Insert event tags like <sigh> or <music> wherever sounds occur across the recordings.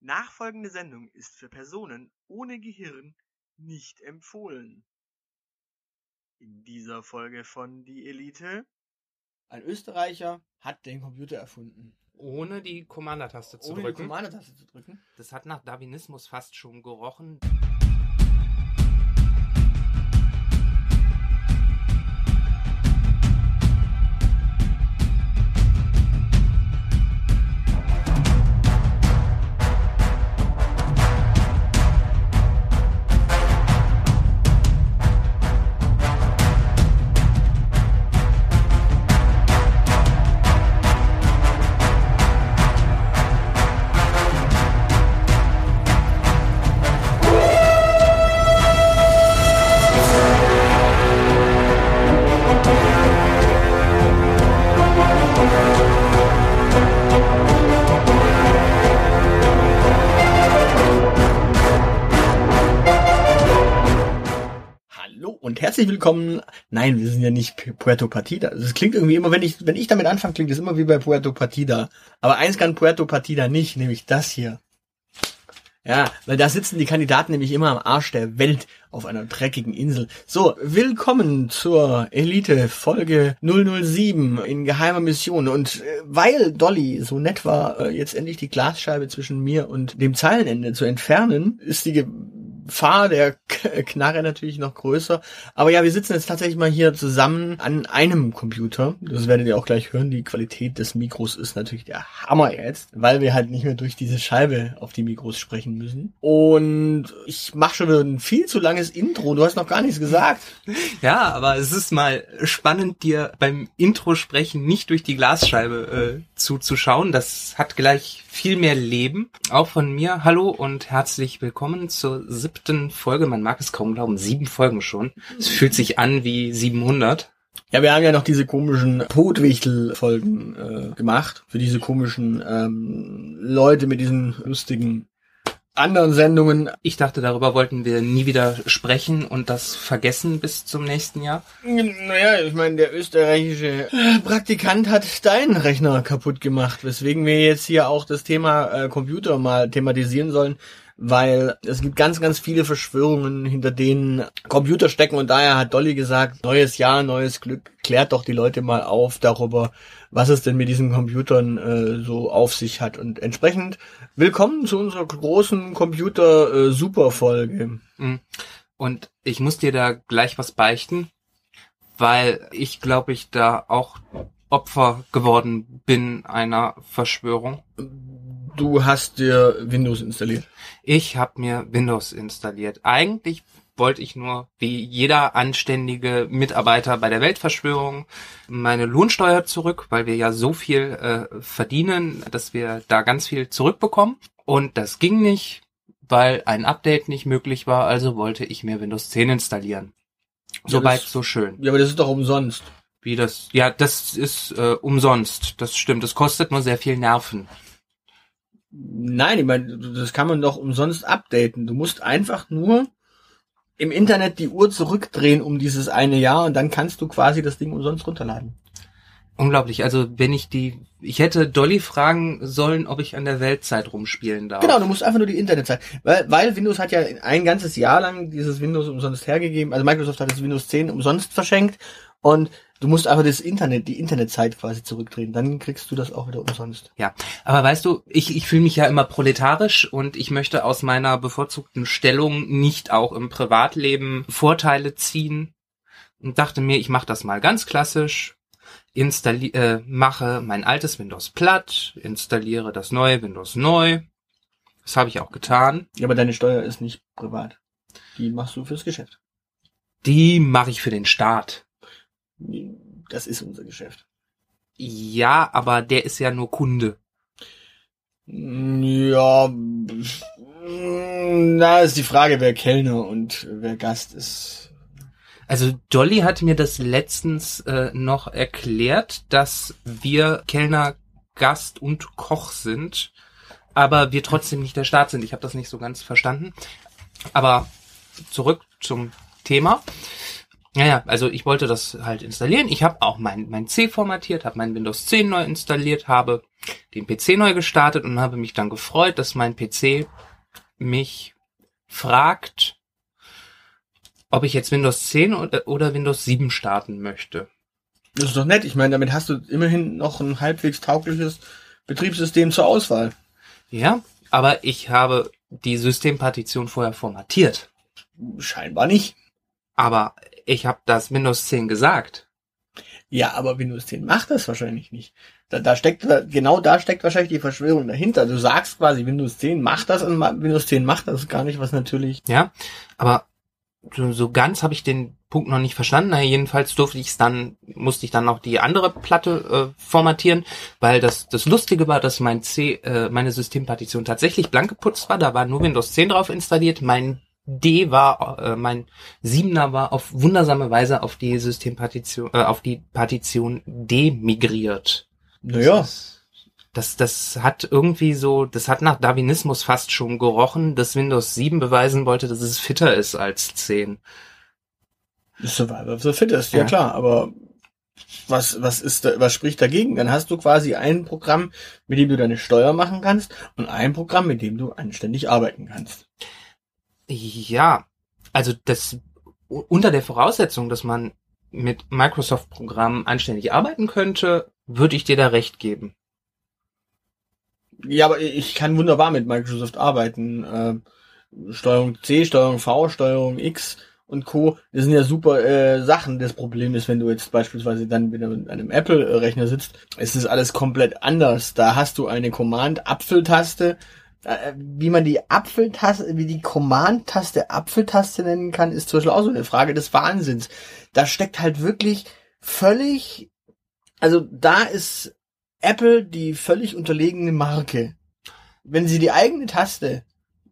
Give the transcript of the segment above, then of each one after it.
Nachfolgende Sendung ist für Personen ohne Gehirn nicht empfohlen. In dieser Folge von Die Elite. Ein Österreicher hat den Computer erfunden. Ohne die Commander-Taste zu Ohne die drücken. Commander-Taste zu drücken. das hat nach Darwinismus fast schon gerochen. Herzlich willkommen. Nein, wir sind ja nicht Pu- Puerto Partida. Das klingt irgendwie immer, wenn ich, wenn ich damit anfange, klingt es immer wie bei Puerto Partida. Aber eins kann Puerto Partida nicht, nämlich das hier. Ja, weil da sitzen die Kandidaten nämlich immer am Arsch der Welt auf einer dreckigen Insel. So, willkommen zur Elite Folge 007 in geheimer Mission. Und äh, weil Dolly so nett war, äh, jetzt endlich die Glasscheibe zwischen mir und dem Zeilenende zu entfernen, ist die Gefahr der <laughs> Knarre natürlich noch größer. Aber ja, wir sitzen jetzt tatsächlich mal hier zusammen an einem Computer. Das werdet ihr auch gleich hören. Die Qualität des Mikros ist natürlich der Hammer jetzt, weil wir halt nicht mehr durch diese Scheibe auf die Mikros sprechen müssen. Und ich mache schon wieder ein viel zu langes Intro. Du hast noch gar nichts gesagt. <laughs> Ja, aber es ist mal spannend, dir beim Intro-Sprechen nicht durch die Glasscheibe äh, zuzuschauen. Das hat gleich viel mehr Leben. Auch von mir. Hallo und herzlich willkommen zur siebten Folge. Man mag es kaum glauben, sieben Folgen schon. Es fühlt sich an wie 700. Ja, wir haben ja noch diese komischen Potwichtel-Folgen äh, gemacht. Für diese komischen ähm, Leute mit diesen lustigen anderen Sendungen. Ich dachte, darüber wollten wir nie wieder sprechen und das vergessen bis zum nächsten Jahr. Naja, ich meine, der österreichische äh, Praktikant hat deinen Rechner kaputt gemacht, weswegen wir jetzt hier auch das Thema äh, Computer mal thematisieren sollen, weil es gibt ganz, ganz viele Verschwörungen, hinter denen Computer stecken und daher hat Dolly gesagt, neues Jahr, neues Glück, klärt doch die Leute mal auf darüber, was es denn mit diesen Computern äh, so auf sich hat und entsprechend willkommen zu unserer großen Computer-Super-Folge. Mm. Und ich muss dir da gleich was beichten, weil ich glaube, ich da auch Opfer geworden bin einer Verschwörung. Du hast dir Windows installiert. Ich habe mir Windows installiert. Eigentlich wollte ich nur, wie jeder anständige Mitarbeiter bei der Weltverschwörung, meine Lohnsteuer zurück, weil wir ja so viel äh, verdienen, dass wir da ganz viel zurückbekommen. Und das ging nicht, weil ein Update nicht möglich war, also wollte ich mir Windows 10 installieren. Soweit, das- so schön. Ja, aber das ist doch umsonst. Wie das, ja, das ist äh, umsonst. Das stimmt. Es kostet nur sehr viel Nerven. Nein, ich meine, das kann man doch umsonst updaten. Du musst einfach nur im Internet die Uhr zurückdrehen um dieses eine Jahr und dann kannst du quasi das Ding umsonst runterladen. Unglaublich. Also wenn ich die, ich hätte Dolly fragen sollen, ob ich an der Weltzeit rumspielen darf. Genau, du musst einfach nur die Internetzeit. Weil, weil Windows hat ja ein ganzes Jahr lang dieses Windows umsonst hergegeben. Also Microsoft hat das Windows 10 umsonst verschenkt und du musst einfach das Internet, die Internetzeit quasi zurückdrehen. Dann kriegst du das auch wieder umsonst. Ja, aber weißt du, ich, ich fühle mich ja immer proletarisch und ich möchte aus meiner bevorzugten Stellung nicht auch im Privatleben Vorteile ziehen und dachte mir, ich mache das mal ganz klassisch, installi äh, mache mein altes Windows platt, installiere das neue Windows neu. Das habe ich auch getan. Ja, aber deine Steuer ist nicht privat. Die machst du fürs Geschäft. Die mache ich für den Staat. Das ist unser Geschäft. Ja, aber der ist ja nur Kunde. Ja, da ist die Frage, wer Kellner und wer Gast ist. Also Dolly hat mir das letztens äh, noch erklärt, dass wir Kellner, Gast und Koch sind, aber wir trotzdem nicht der Staat sind. Ich habe das nicht so ganz verstanden. Aber zurück zum Thema. Naja, also ich wollte das halt installieren. Ich habe auch mein, mein C formatiert, habe mein Windows 10 neu installiert, habe den PC neu gestartet und habe mich dann gefreut, dass mein PC mich fragt, ob ich jetzt Windows 10 oder, oder Windows 7 starten möchte. Das ist doch nett. Ich meine, damit hast du immerhin noch ein halbwegs taugliches Betriebssystem zur Auswahl. Ja, aber ich habe die Systempartition vorher formatiert. Scheinbar nicht. Aber ich habe das Windows 10 gesagt. Ja, aber Windows 10 macht das wahrscheinlich nicht. Da, da steckt, genau da steckt wahrscheinlich die Verschwörung dahinter. Du sagst quasi, Windows 10 macht das und Windows 10 macht das gar nicht, was natürlich. Ja, aber so, so ganz habe ich den Punkt noch nicht verstanden. Na, jedenfalls durfte ich es dann, musste ich dann noch die andere Platte äh, formatieren, weil das das Lustige war, dass mein C, äh, meine Systempartition tatsächlich blank geputzt war. Da war nur Windows 10 drauf installiert. Mein D war, äh, mein Siebener war auf wundersame Weise auf die Systempartition, äh, auf die Partition D migriert. Naja. Das, das hat irgendwie so, das hat nach Darwinismus fast schon gerochen, dass Windows 7 beweisen wollte, dass es fitter ist als 10. Survival of the Fittest, ja, ja klar, aber was, was ist da, was spricht dagegen? Dann hast du quasi ein Programm, mit dem du deine Steuer machen kannst und ein Programm, mit dem du anständig arbeiten kannst. Ja, also das unter der Voraussetzung, dass man mit Microsoft-Programmen anständig arbeiten könnte, würde ich dir da recht geben. Ja, aber ich kann wunderbar mit Microsoft arbeiten. Äh, Steuerung C, Steuerung V, Steuerung X und Co. Das sind ja super äh, Sachen. Das Problem ist, wenn du jetzt beispielsweise dann wieder mit einem Apple-Rechner sitzt, ist das alles komplett anders. Da hast du eine Command-Apfeltaste, äh, wie man die Apfeltaste, wie die Command-Taste Apfeltaste nennen kann, ist zum Beispiel auch so eine Frage des Wahnsinns. Da steckt halt wirklich völlig, also da ist Apple die völlig unterlegene Marke. Wenn sie die eigene Taste,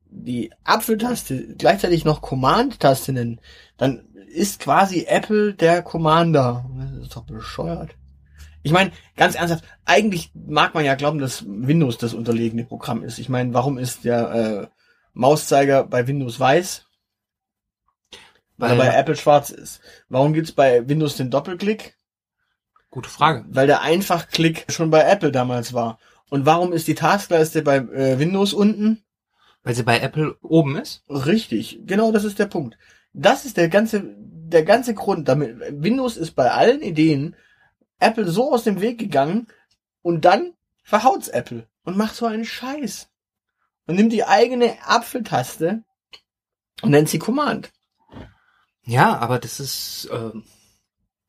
die Apfeltaste, gleichzeitig noch Command-Taste nennen, dann ist quasi Apple der Commander. Das ist doch bescheuert. Ich meine, ganz ernsthaft, eigentlich mag man ja glauben, dass Windows das unterlegene Programm ist. Ich meine, warum ist der äh, Mauszeiger bei Windows weiß? Weil, Weil er bei Apple schwarz ist. Warum gibt's bei Windows den Doppelklick? Gute Frage. Weil der Einfachklick schon bei Apple damals war. Und warum ist die Taskleiste bei äh, Windows unten? Weil sie bei Apple oben ist? Richtig, genau das ist der Punkt. Das ist der ganze, der ganze Grund. Damit Windows ist bei allen Ideen Apple so aus dem Weg gegangen und dann verhaut's Apple und macht so einen Scheiß. Und nimmt die eigene Apfeltaste und nennt sie Command. Ja, aber das ist, äh,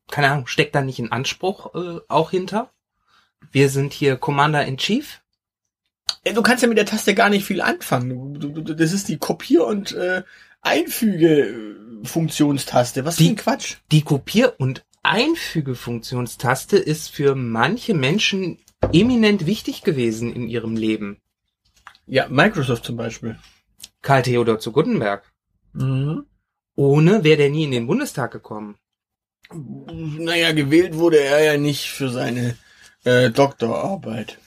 keine Ahnung, steckt da nicht ein Anspruch äh, auch hinter? Wir sind hier Commander in Chief. Du kannst ja mit der Taste gar nicht viel anfangen. Du, du, das ist die Kopier- und äh, Einfüge-Funktionstaste. Was die, für ein Quatsch. Die Kopier- und Einfügefunktionstaste ist für manche Menschen eminent wichtig gewesen in ihrem Leben. Ja, Microsoft zum Beispiel. Karl Theodor zu Guttenberg. Mhm. Ohne wäre der nie in den Bundestag gekommen. Naja, gewählt wurde er ja nicht für seine äh, Doktorarbeit.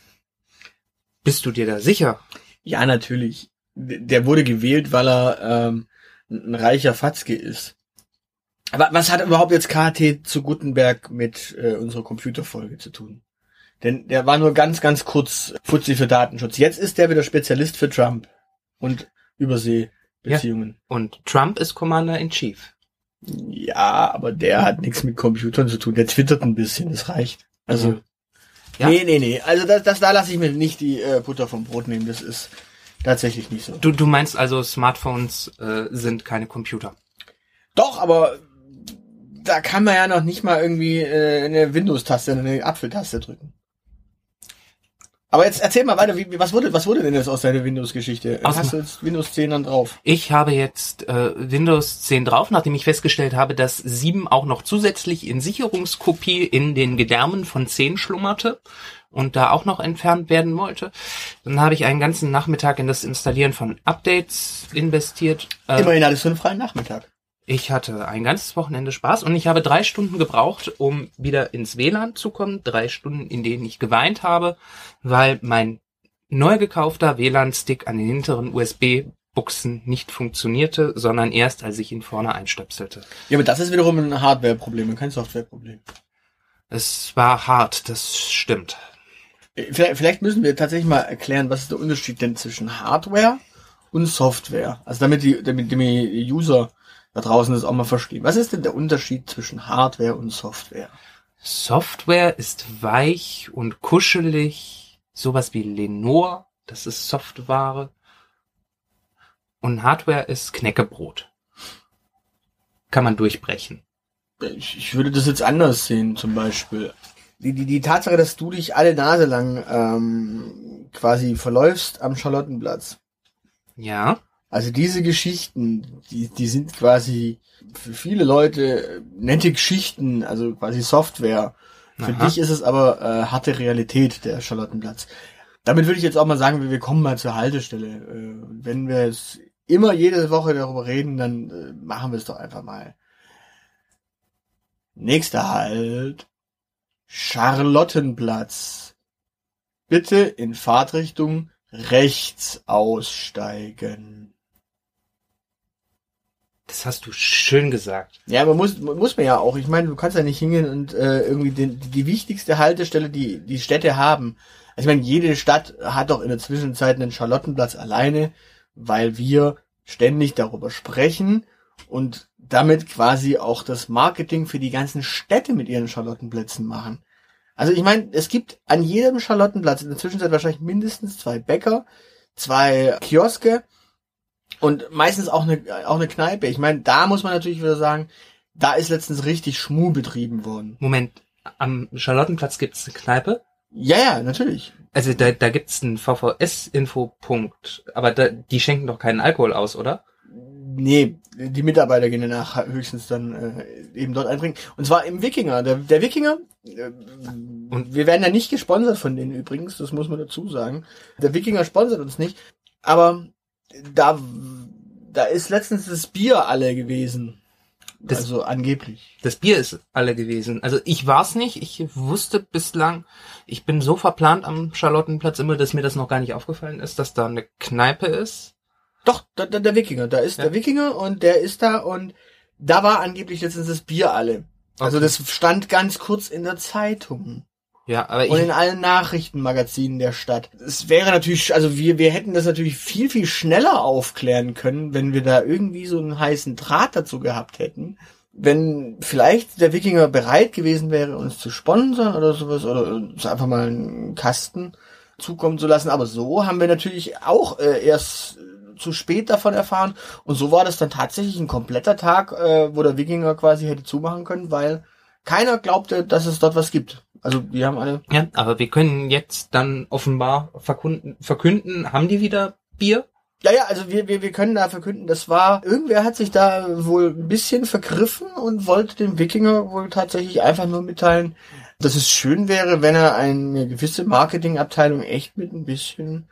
Bist du dir da sicher? Ja, natürlich. Der wurde gewählt, weil er ähm, ein reicher Fatzke ist. Aber was hat überhaupt jetzt KT zu Gutenberg mit äh, unserer Computerfolge zu tun? Denn der war nur ganz, ganz kurz Fuzzi für Datenschutz. Jetzt ist der wieder Spezialist für Trump und Überseebeziehungen. Ja. Und Trump ist Commander in Chief. Ja, aber der hat nichts mit Computern zu tun. Der twittert ein bisschen, das reicht. Also, ja. nee, nee, nee. Also das, das da lasse ich mir nicht die äh, Butter vom Brot nehmen. Das ist tatsächlich nicht so. Du, du meinst also, Smartphones äh, sind keine Computer? Doch, aber da kann man ja noch nicht mal irgendwie äh, eine Windows-Taste, eine Apfeltaste drücken. Aber jetzt erzähl mal weiter, wie, was wurde, was wurde denn jetzt aus deiner Windows-Geschichte? Hast du jetzt Windows 10 dann drauf? Ich habe jetzt äh, Windows 10 drauf, nachdem ich festgestellt habe, dass 7 auch noch zusätzlich in Sicherungskopie in den Gedärmen von 10 schlummerte und da auch noch entfernt werden wollte. Dann habe ich einen ganzen Nachmittag in das Installieren von Updates investiert. Äh, Immerhin hattest du einen freien Nachmittag. Ich hatte ein ganzes Wochenende Spaß und ich habe drei Stunden gebraucht, um wieder ins WLAN zu kommen. Drei Stunden, in denen ich geweint habe, weil mein neu gekaufter WLAN-Stick an den hinteren USB Buchsen nicht funktionierte, sondern erst, als ich ihn vorne einstöpselte. Ja, aber das ist wiederum ein Hardware-Problem und kein Software-Problem. Es war hart, das stimmt. Äh, Vielleicht, vielleicht müssen wir tatsächlich mal erklären, was ist der Unterschied denn zwischen Hardware und Software? Also damit die, damit die User da draußen das auch mal verstehen. Was ist denn der Unterschied zwischen Hardware und Software? Software ist weich und kuschelig, sowas wie Lenore, das ist Software. Und Hardware ist Knäckebrot. Kann man durchbrechen. Ich, ich würde das jetzt anders sehen, zum Beispiel. Die, die, die Tatsache, dass du dich alle Nase lang ähm, quasi verläufst am Charlottenplatz. Ja, Also diese Geschichten, die, die sind quasi für viele Leute nette Geschichten, also quasi Software. Für Aha. dich ist es aber äh, harte Realität, der Charlottenplatz. Damit würde ich jetzt auch mal sagen, wir wir kommen mal zur Haltestelle. Äh, wenn wir es immer jede Woche darüber reden, dann äh, machen wir es doch einfach mal. Nächster Halt. Charlottenplatz. Bitte in Fahrtrichtung rechts aussteigen. Das hast du schön gesagt. Ja, man muss, muss man ja auch. Ich meine, du kannst ja nicht hingehen und äh, irgendwie den, die wichtigste Haltestelle, die die Städte haben. Also ich meine, jede Stadt hat doch in der Zwischenzeit einen Charlottenplatz alleine, weil wir ständig darüber sprechen und damit quasi auch das Marketing für die ganzen Städte mit ihren Charlottenplätzen machen. Also ich meine, es gibt an jedem Charlottenplatz in der Zwischenzeit wahrscheinlich mindestens zwei Bäcker, zwei Kioske und meistens auch eine, auch eine Kneipe. Ich meine, da muss man natürlich wieder sagen, da ist letztens richtig Schmuh betrieben worden. Moment, am Charlottenplatz gibt's eine Kneipe? Ja, ja, natürlich. Also da, da gibt's einen VVS-Infopunkt, aber da, die schenken doch keinen Alkohol aus, oder? Nee, die Mitarbeiter gehen danach höchstens dann äh, eben dort einbringen. Und zwar im Wikinger. Der, der Wikinger, äh, und wir werden ja nicht gesponsert von denen übrigens, das muss man dazu sagen. Der Wikinger sponsert uns nicht. Aber da, da ist letztens das Bier alle gewesen. Das- also angeblich. Das Bier ist alle gewesen. Also ich war's nicht. Ich wusste bislang, ich bin so verplant am Charlottenplatz immer, dass mir das noch gar nicht aufgefallen ist, dass da eine Kneipe ist. Doch, da, da, der Wikinger. Da ist Ja. der Wikinger und der ist da und da war angeblich letztens das Bier alle. Also Okay. das stand ganz kurz in der Zeitung. Ja, aber und ich, in allen Nachrichtenmagazinen der Stadt. Es wäre natürlich, also wir, wir hätten das natürlich viel, viel schneller aufklären können, wenn wir da irgendwie so einen heißen Draht dazu gehabt hätten. Wenn vielleicht der Wikinger bereit gewesen wäre, uns zu sponsern oder sowas, oder uns einfach mal einen Kasten zukommen zu lassen. Aber so haben wir natürlich auch äh, erst zu spät davon erfahren. Und so war das dann tatsächlich ein kompletter Tag, äh, wo der Wikinger quasi hätte zumachen können, weil keiner glaubte, dass es dort was gibt. Also wir haben alle ja, aber wir können jetzt dann offenbar verkunden, verkünden, haben die wieder Bier? Ja, ja, also wir, wir, wir können da verkünden, das war, irgendwer hat sich da wohl ein bisschen vergriffen und wollte dem Wikinger wohl tatsächlich einfach nur mitteilen, dass es schön wäre, wenn er eine gewisse Marketingabteilung echt mit ein bisschen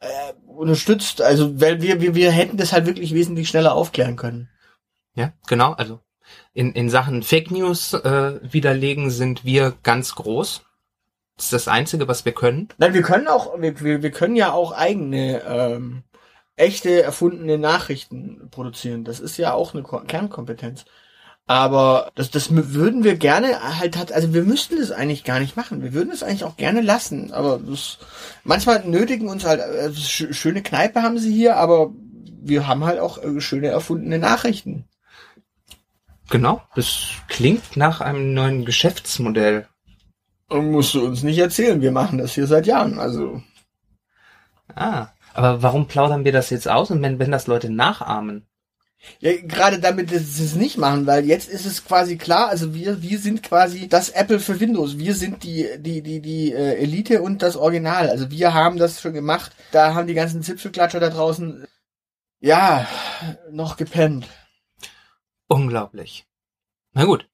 äh, unterstützt. Also, weil wir, wir, wir hätten das halt wirklich wesentlich schneller aufklären können. Ja, genau. Also in, in Sachen Fake News äh, widerlegen sind wir ganz groß. Das ist das Einzige, was wir können. Nein, wir können auch, wir, wir, wir können ja auch eigene, ähm, echte, erfundene Nachrichten produzieren. Das ist ja auch eine Ko Kernkompetenz. Aber das, das würden wir gerne halt hat, also wir müssten das eigentlich gar nicht machen. Wir würden es eigentlich auch gerne lassen. Aber das, manchmal nötigen uns halt, sch schöne Kneipe haben sie hier, aber wir haben halt auch äh, schöne erfundene Nachrichten. Genau. Das klingt nach einem neuen Geschäftsmodell. Und musst du uns nicht erzählen, wir machen das hier seit Jahren. Also Ah. Aber warum plaudern wir das jetzt aus und wenn, wenn das Leute nachahmen? Ja, gerade damit sie es nicht machen, weil jetzt ist es quasi klar, also wir, wir sind quasi das Apple für Windows. Wir sind die, die, die, die äh, Elite und das Original. Also wir haben das schon gemacht. Da haben die ganzen Zipfelklatscher da draußen, ja, noch gepennt. Unglaublich. Na gut.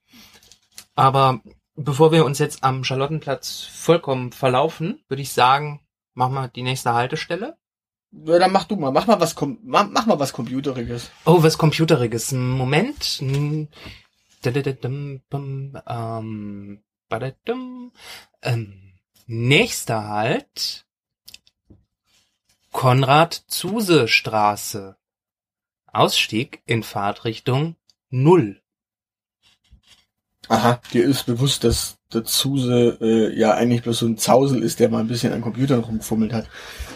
Aber bevor wir uns jetzt am Charlottenplatz vollkommen verlaufen, würde ich sagen, machen wir die nächste Haltestelle. Ja, dann mach du mal, mach mal was, mach, mach mal was Computeriges. Oh, was Computeriges. Moment. Hm. Ähm, ähm, nächster Halt. Konrad-Zuse-Straße. Ausstieg in Fahrtrichtung null. Aha, dir ist bewusst, dass der Zuse äh, ja eigentlich bloß so ein Zausel ist, der mal ein bisschen an Computern rumgefummelt hat.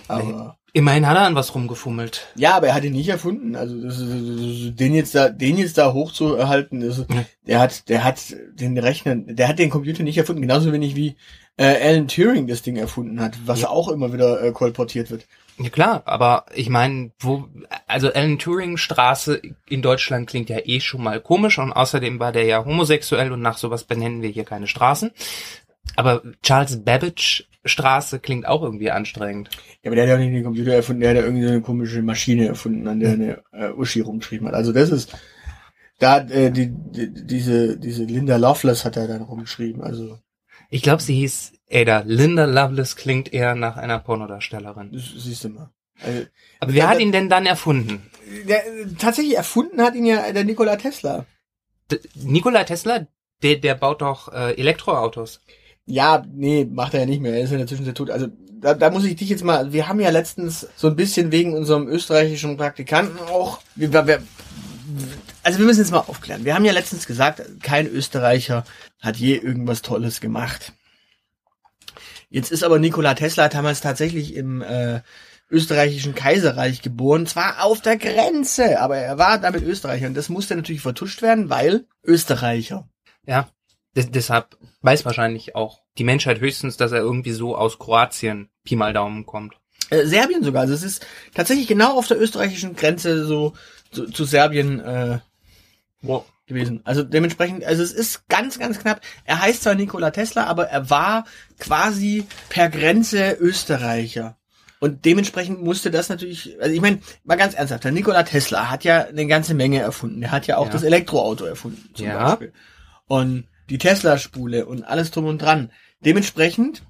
Aber Immerhin hat er an was rumgefummelt. ja, aber er hat ihn nicht erfunden. Also das das ist, den jetzt da, den jetzt da hochzuerhalten, das ist, Ja. der hat, der hat den Rechner, der hat den Computer nicht erfunden, genauso wenig wie äh, Alan Turing das Ding erfunden hat, was Ja. auch immer wieder äh, kolportiert wird. Ja klar, aber ich meine, wo, also Alan Turing Straße in Deutschland klingt ja eh schon mal komisch und außerdem war der ja homosexuell und nach sowas benennen wir hier keine Straßen. Aber Charles Babbage Straße klingt auch irgendwie anstrengend. Ja, aber der hat ja auch nicht den Computer erfunden, der hat ja irgendwie so eine komische Maschine erfunden, an der eine äh, Uschi rumgeschrieben hat. Also das ist, da äh, die, die, diese, diese Linda Loveless hat er dann rumgeschrieben. Also Ich glaube, sie hieß Ada. Linda Lovelace klingt eher nach einer Pornodarstellerin. siehst du mal. Also, Aber wer hat ihn denn dann erfunden? der, tatsächlich erfunden hat ihn ja der Nikola Tesla. D Nikola Tesla, der, der baut doch äh, Elektroautos. Ja, nee, macht er ja nicht mehr. Er ist in der Zwischenzeit tot. Also da, da muss ich dich jetzt mal. Wir haben ja letztens so ein bisschen wegen unserem österreichischen Praktikanten auch. Wir, wir, also wir müssen jetzt mal aufklären. Wir haben ja letztens gesagt, kein Österreicher hat je irgendwas Tolles gemacht. Jetzt ist aber Nikola Tesla damals tatsächlich im äh, österreichischen Kaiserreich geboren, zwar auf der Grenze, aber er war damit Österreicher und das musste natürlich vertuscht werden, weil Österreicher. Ja, des deshalb weiß wahrscheinlich auch die Menschheit höchstens, dass er irgendwie so aus Kroatien Pi mal Daumen kommt. Äh, Serbien sogar. Also es ist tatsächlich genau auf der österreichischen Grenze so zu, zu Serbien äh, Wow. gewesen. Also dementsprechend, also es ist ganz, ganz knapp. Er heißt zwar Nikola Tesla, aber er war quasi per Grenze Österreicher. Und dementsprechend musste das natürlich, also ich meine, mal ganz ernsthaft, der Nikola Tesla hat ja eine ganze Menge erfunden. Er hat ja auch Ja. das Elektroauto erfunden, zum Ja. Beispiel. Und die Tesla-Spule und alles drum und dran. Dementsprechend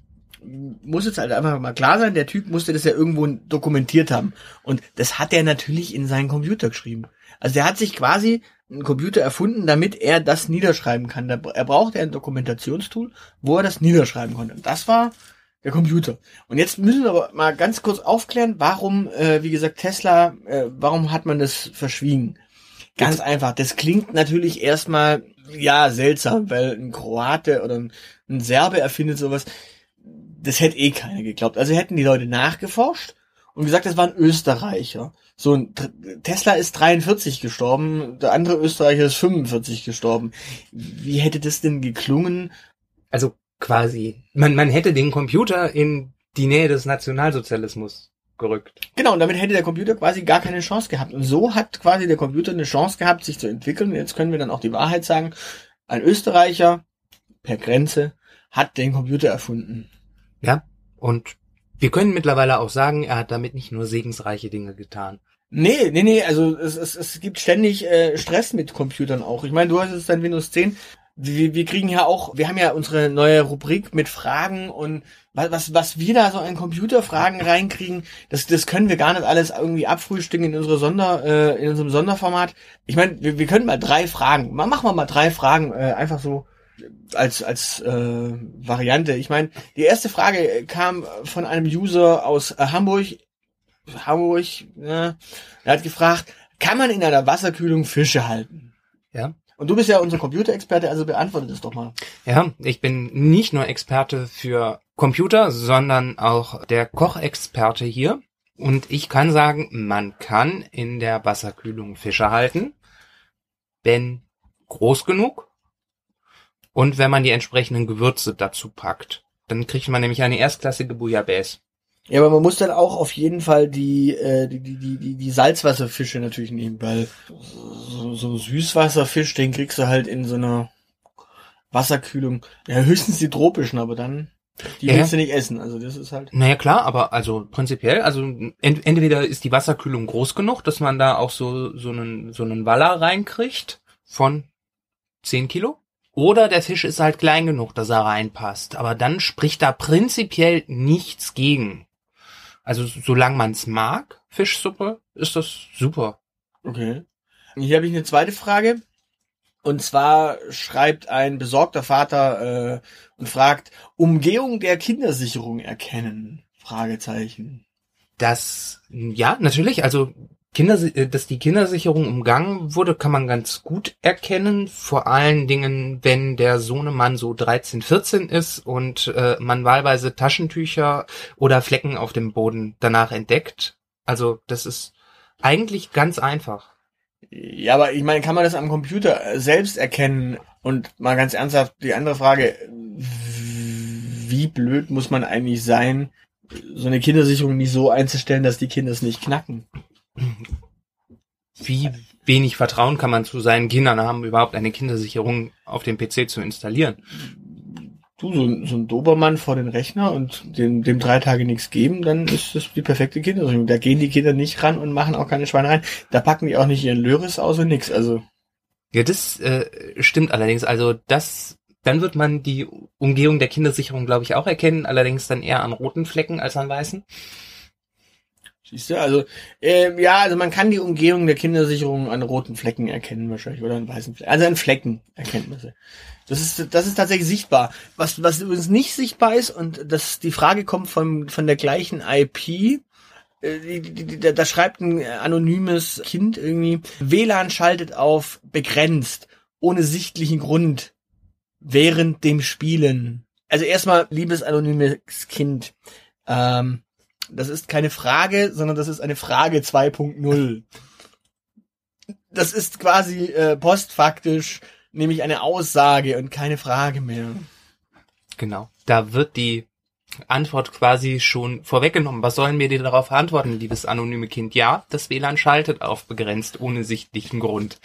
muss jetzt halt einfach mal klar sein, der Typ musste das ja irgendwo dokumentiert haben. Und das hat er natürlich in seinen Computer geschrieben. Also der hat sich quasi einen Computer erfunden, damit er das niederschreiben kann. Er brauchte ein Dokumentationstool, wo er das niederschreiben konnte. Und das war der Computer. Und jetzt müssen wir aber mal ganz kurz aufklären, warum, äh, wie gesagt, Tesla, äh, warum hat man das verschwiegen? Ganz einfach. Das klingt natürlich erstmal, ja, seltsam, weil ein Kroate oder ein, Serbe erfindet sowas. Das hätte eh keiner geglaubt. Also hätten die Leute nachgeforscht und gesagt, das war ein Österreicher. So ein Tesla ist 43 gestorben, der andere Österreicher ist 45 gestorben. Wie hätte das denn geklungen? Also quasi, man, man hätte den Computer in die Nähe des Nationalsozialismus gerückt. Genau, und damit hätte der Computer quasi gar keine Chance gehabt. Und so hat quasi der Computer eine Chance gehabt, sich zu entwickeln. Und jetzt können wir dann auch die Wahrheit sagen. Ein Österreicher per Grenze hat den Computer erfunden. Ja, und wir können mittlerweile auch sagen, er hat damit nicht nur segensreiche Dinge getan. Nee, nee, nee, also es, es, es gibt ständig äh, Stress mit Computern auch. Ich meine, du hast jetzt dein Windows 10. Wir, wir kriegen ja auch, wir haben ja unsere neue Rubrik mit Fragen und was, was, was wir da so an Computerfragen reinkriegen, das, das können wir gar nicht alles irgendwie abfrühstücken in unsere Sonder, äh, in unserem Sonderformat. Ich meine, wir, wir können mal drei Fragen, machen wir mal drei Fragen, äh, einfach so als als äh, Variante. Ich meine, die erste Frage kam von einem User aus äh, Hamburg. Hamburg, ja, er hat gefragt, kann man in einer Wasserkühlung Fische halten? Ja. Und du bist ja unser Computerexperte, also beantworte das doch mal. Ja, ich bin nicht nur Experte für Computer, sondern auch der Kochexperte hier. Und ich kann sagen, man kann in der Wasserkühlung Fische halten, wenn groß genug und wenn man die entsprechenden Gewürze dazu packt. Dann kriegt man nämlich eine erstklassige Bouillabaisse. Ja, aber man muss dann auch auf jeden Fall die, äh, die, die, die, die, Salzwasserfische natürlich nehmen, weil so, so Süßwasserfisch, den kriegst du halt in so einer Wasserkühlung. Ja, höchstens die tropischen, aber dann, die Ja. willst du nicht essen. Also das ist halt. Naja klar, aber also prinzipiell, also ent entweder ist die Wasserkühlung groß genug, dass man da auch so, so einen, so einen Waller reinkriegt von 10 Kilo. Oder der Fisch ist halt klein genug, dass er reinpasst. Aber dann spricht da prinzipiell nichts gegen. Also solange man's mag, Fischsuppe, ist das super. Okay. Hier habe ich eine zweite Frage. Und zwar schreibt ein besorgter Vater äh, und fragt, Umgehung der Kindersicherung erkennen? Fragezeichen. Das, ja, natürlich, also Kinder, äh, dass die Kindersicherung umgangen wurde, kann man ganz gut erkennen. Vor allen Dingen, wenn der Sohnemann so 13, 14 ist und äh, man wahlweise Taschentücher oder Flecken auf dem Boden danach entdeckt. Also das ist eigentlich ganz einfach. Ja, aber ich meine, kann man das am Computer selbst erkennen? Und mal ganz ernsthaft, die andere Frage, wie blöd muss man eigentlich sein, so eine Kindersicherung nicht so einzustellen, dass die Kinder es nicht knacken? Wie wenig Vertrauen kann man zu seinen Kindern haben, überhaupt eine Kindersicherung auf dem PC zu installieren? Du, so, ein- so ein Dobermann vor den Rechner und dem, dem drei Tage nichts geben, dann ist das die perfekte Kindersicherung. Da gehen die Kinder nicht ran und machen auch keine Schweinereien. Da packen die auch nicht ihren Löris aus und nix. Also, Ja, das äh, stimmt allerdings. Also das, dann wird man die Umgehung der Kindersicherung, glaube ich, auch erkennen. Allerdings dann eher an roten Flecken als an weißen. Siehst du, also, ähm, ja, also man kann die Umgehung der Kindersicherung an roten Flecken erkennen wahrscheinlich oder an weißen Flecken. Also an Flecken erkennt man sie. Das ist, das ist tatsächlich sichtbar. Was, was übrigens nicht sichtbar ist, und das, die Frage kommt von, von der gleichen IP, äh, da, da schreibt ein anonymes Kind irgendwie, WLAN schaltet auf begrenzt, ohne sichtlichen Grund, während dem Spielen. Also erstmal, liebes anonymes Kind, ähm, das ist keine Frage, sondern das ist eine Frage 2.0. Das ist quasi äh, postfaktisch nämlich eine Aussage und keine Frage mehr. Genau. Da wird die Antwort quasi schon vorweggenommen. Was sollen wir dir darauf antworten, liebes anonyme Kind? Ja, das WLAN schaltet auf begrenzt, ohne sichtlichen Grund.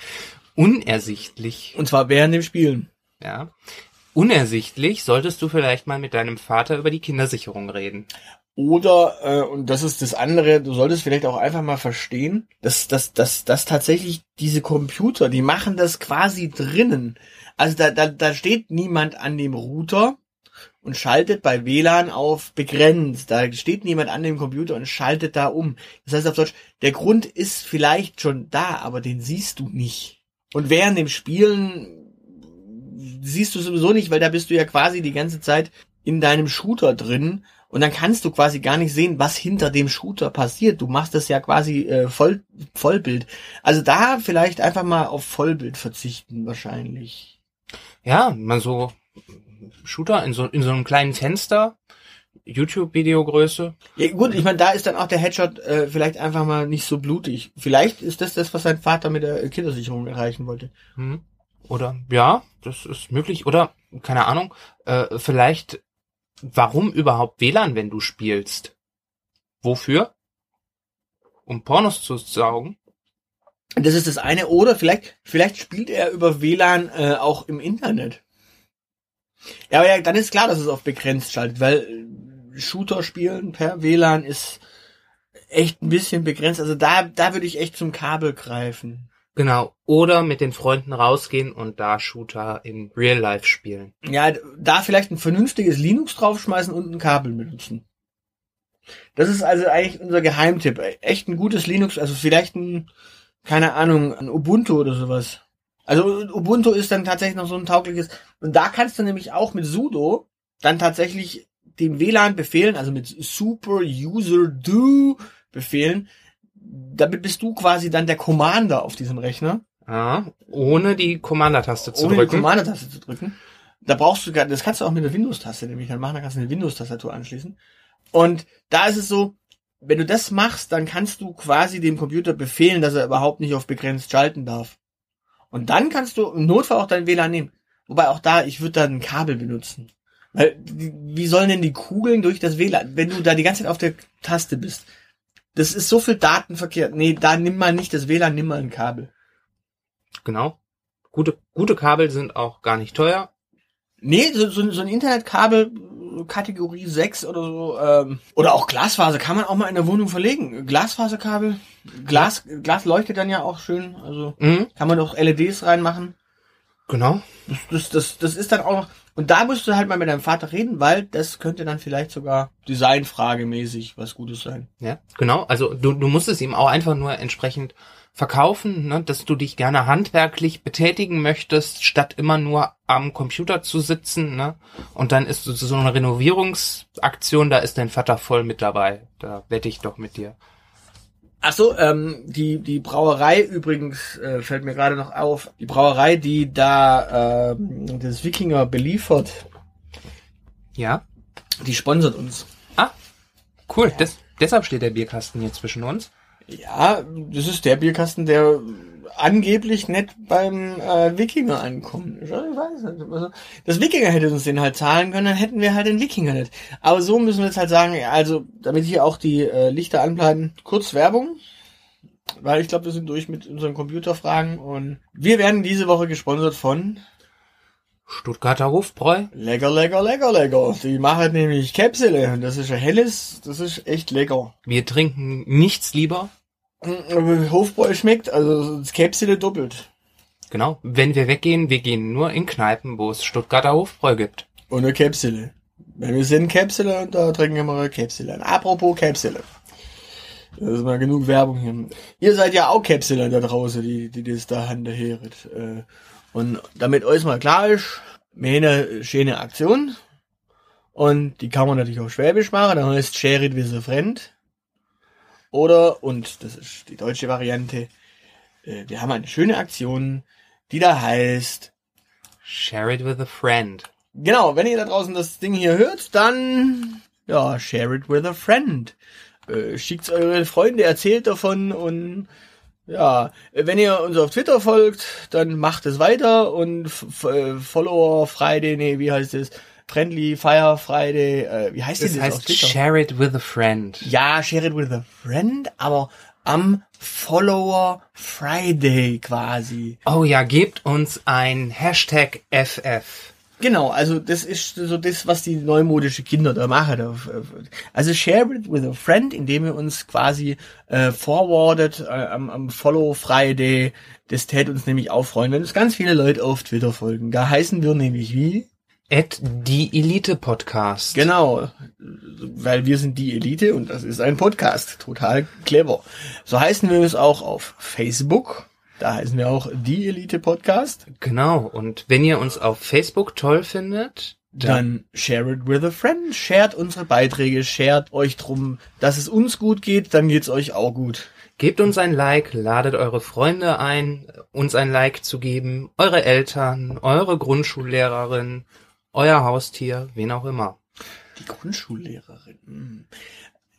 Unersichtlich, Und zwar während dem Spielen. ja. Unersichtlich solltest du vielleicht mal mit deinem Vater über die Kindersicherung reden. Oder, äh, und das ist das andere, du solltest vielleicht auch einfach mal verstehen, dass, dass, dass, dass tatsächlich diese Computer, die machen das quasi drinnen. Also da, da, da steht niemand an dem Router und schaltet bei WLAN auf begrenzt. Da steht niemand an dem Computer und schaltet da um. Das heißt auf Deutsch, der Grund ist vielleicht schon da, aber den siehst du nicht. Und während dem Spielen siehst du sowieso nicht, weil da bist du ja quasi die ganze Zeit in deinem Shooter drin und dann kannst du quasi gar nicht sehen, was hinter dem Shooter passiert. Du machst das ja quasi äh, voll Vollbild. Also da vielleicht einfach mal auf Vollbild verzichten wahrscheinlich. Ja, mal so Shooter in so, in so einem kleinen Fenster, YouTube-Videogröße. Ja, gut, ich meine, da ist dann auch der Headshot äh, vielleicht einfach mal nicht so blutig. Vielleicht ist das das, was sein Vater mit der Kindersicherung erreichen wollte. Hm. Oder ja, das ist möglich. Oder keine Ahnung. Äh, vielleicht, warum überhaupt WLAN, wenn du spielst? Wofür? Um Pornos zu saugen? Das ist das eine. Oder vielleicht, vielleicht spielt er über WLAN äh, auch im Internet. Ja, aber ja, dann ist klar, dass es auf begrenzt schaltet, weil äh, Shooter spielen per WLAN ist echt ein bisschen begrenzt. Also da, da würde ich echt zum Kabel greifen. Genau. Oder mit den Freunden rausgehen und da Shooter in Real Life spielen. Ja, da vielleicht ein vernünftiges Linux draufschmeißen und ein Kabel benutzen. Das ist also eigentlich unser Geheimtipp. Echt ein gutes Linux, also vielleicht ein, keine Ahnung, ein Ubuntu oder sowas. Also Ubuntu ist dann tatsächlich noch so ein taugliches. Und da kannst du nämlich auch mit sudo dann tatsächlich dem WLAN befehlen, also mit super user do befehlen. Damit bist du quasi dann der Commander auf diesem Rechner. Ja, ohne die Commander-Taste zu ohne die drücken. Commander-Taste zu drücken. Da brauchst du gar, das kannst du auch mit der Windows-Taste nämlich dann machen, da kannst du eine Windows-Tastatur anschließen. Und da ist es so, wenn du das machst, dann kannst du quasi dem Computer befehlen, dass er überhaupt nicht auf begrenzt schalten darf. Und dann kannst du im Notfall auch dein WLAN nehmen. Wobei auch da, ich würde da ein Kabel benutzen. Weil, die- wie sollen denn die Kugeln durch das WLAN, wenn du da die ganze Zeit auf der Taste bist? Das ist so viel Datenverkehr. Nee, da nimm mal nicht das WLAN, nimm mal ein Kabel. Genau. Gute, gute Kabel sind auch gar nicht teuer. Nee, so, so, so ein Internetkabel Kategorie 6 oder so, ähm, oder auch Glasfaser kann man auch mal in der Wohnung verlegen. Glasfaserkabel, Glas, Glas leuchtet dann ja auch schön, also Mhm, kann man auch LEDs reinmachen. genau. Das, das, das, das ist dann auch noch, und da musst du halt mal mit deinem Vater reden, weil das könnte dann vielleicht sogar designfragemäßig was Gutes sein. Ja, genau. Also du, du musst es ihm auch einfach nur entsprechend verkaufen, ne, dass du dich gerne handwerklich betätigen möchtest, statt immer nur am Computer zu sitzen. Ne? Und dann ist so eine Renovierungsaktion, da ist dein Vater voll mit dabei. Da wette ich doch mit dir. Ach so, ähm, die die Brauerei übrigens äh, fällt mir gerade noch auf. Die Brauerei, die da äh, das Wikinger beliefert, Ja? die sponsert uns. Ah, cool. Des, deshalb steht der Bierkasten hier zwischen uns. Ja, das ist der Bierkasten, der angeblich nicht beim äh, Wikinger ankommt. Ich weiß nicht. Also, das Wikinger hätte uns den halt zahlen können, dann hätten wir halt den Wikinger nicht. Aber so müssen wir jetzt halt sagen, also damit hier auch die äh, Lichter anbleiben, kurz Werbung. Weil ich glaube, wir sind durch mit unseren Computerfragen und wir werden diese Woche gesponsert von Stuttgarter Hofbräu. Lecker, lecker, lecker, lecker. Die machen nämlich Käpsele und das ist ein helles, das ist echt lecker. Wir trinken nichts lieber. Mm, Hofbräu schmeckt, also das Käpsele doppelt. Genau. Wenn wir weggehen, wir gehen nur in Kneipen, wo es Stuttgarter Hofbräu gibt. Und eine Käpsele. Wenn wir sind Käpsele und da trinken wir eine Käpsele. Apropos Käpsele. Das ist mal genug Werbung hier. Ihr seid ja auch Käpsele da draußen, die, die das da hinterheret. Äh, Und damit euch mal klar ist, wir haben eine schöne Aktion. Und die kann man natürlich auch Schwäbisch machen. Da heißt Share it with a friend. Oder, und das ist die deutsche Variante, äh, wir haben eine schöne Aktion, die da heißt, Share it with a friend. Genau, wenn ihr da draußen das Ding hier hört, dann ja, share it with a friend. Äh, schickt's eure Freunde, erzählt davon und ja, wenn ihr uns auf Twitter folgt, dann macht es weiter und F F Follower Friday, nee, wie heißt es? Friendly Fire Friday, äh, wie heißt Das denn das heißt? Share it with a friend. ja, share it with a friend, aber am Follower Friday quasi. Oh ja, gebt uns ein Hashtag FF. Genau, also das ist so das, was die neumodische Kinder da machen. Also share it with a friend, indem ihr uns quasi äh, forwardet äh, am, am Follow Friday. Das tät uns nämlich auch freuen, wenn uns ganz viele Leute auf Twitter folgen. Da heißen wir nämlich wie? At die Elite Podcast. Genau, weil wir sind die Elite und das ist ein Podcast. Total clever. So heißen wir uns auch auf Facebook. Da heißen wir auch die Elite Podcast. Genau. Und wenn ihr uns auf Facebook toll findet, dann Dann share it with a friend, shared unsere Beiträge, shared euch drum, dass es uns gut geht, dann geht's euch auch gut. gebt uns ein Like, ladet eure Freunde ein, uns ein Like zu geben, eure Eltern, eure Grundschullehrerin, euer Haustier, wen auch immer. Die Grundschullehrerin. hm.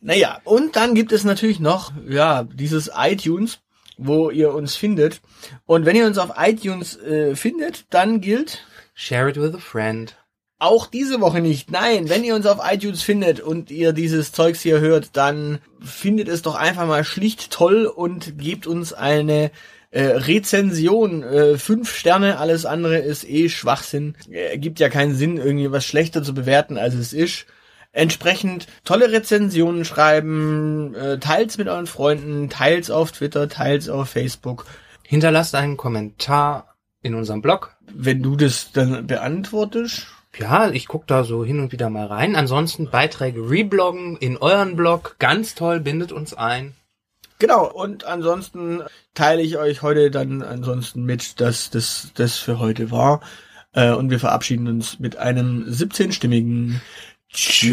Naja, und dann gibt es natürlich noch, ja, dieses iTunes, wo ihr uns findet. Und wenn ihr uns auf iTunes äh, findet, dann gilt Share it with a friend. auch diese Woche nicht. Nein, wenn ihr uns auf iTunes findet und ihr dieses Zeugs hier hört, dann findet es doch einfach mal schlicht toll und gebt uns eine äh, Rezension. Äh, fünf Sterne, alles andere ist eh Schwachsinn. Äh, gibt ja keinen Sinn, irgendwie was schlechter zu bewerten, als es ist. Entsprechend tolle Rezensionen schreiben, äh, teils mit euren Freunden, teils auf Twitter, teils auf Facebook. Hinterlasst einen Kommentar in unserem Blog. Wenn du das dann beantwortest, Ja, ich guck da so hin und wieder mal rein. Ansonsten Beiträge rebloggen in euren Blog. Ganz toll, bindet uns ein. Genau, und ansonsten teile ich euch heute dann ansonsten mit, dass das das für heute war. Äh, und wir verabschieden uns mit einem 17-stimmigen Tschüss.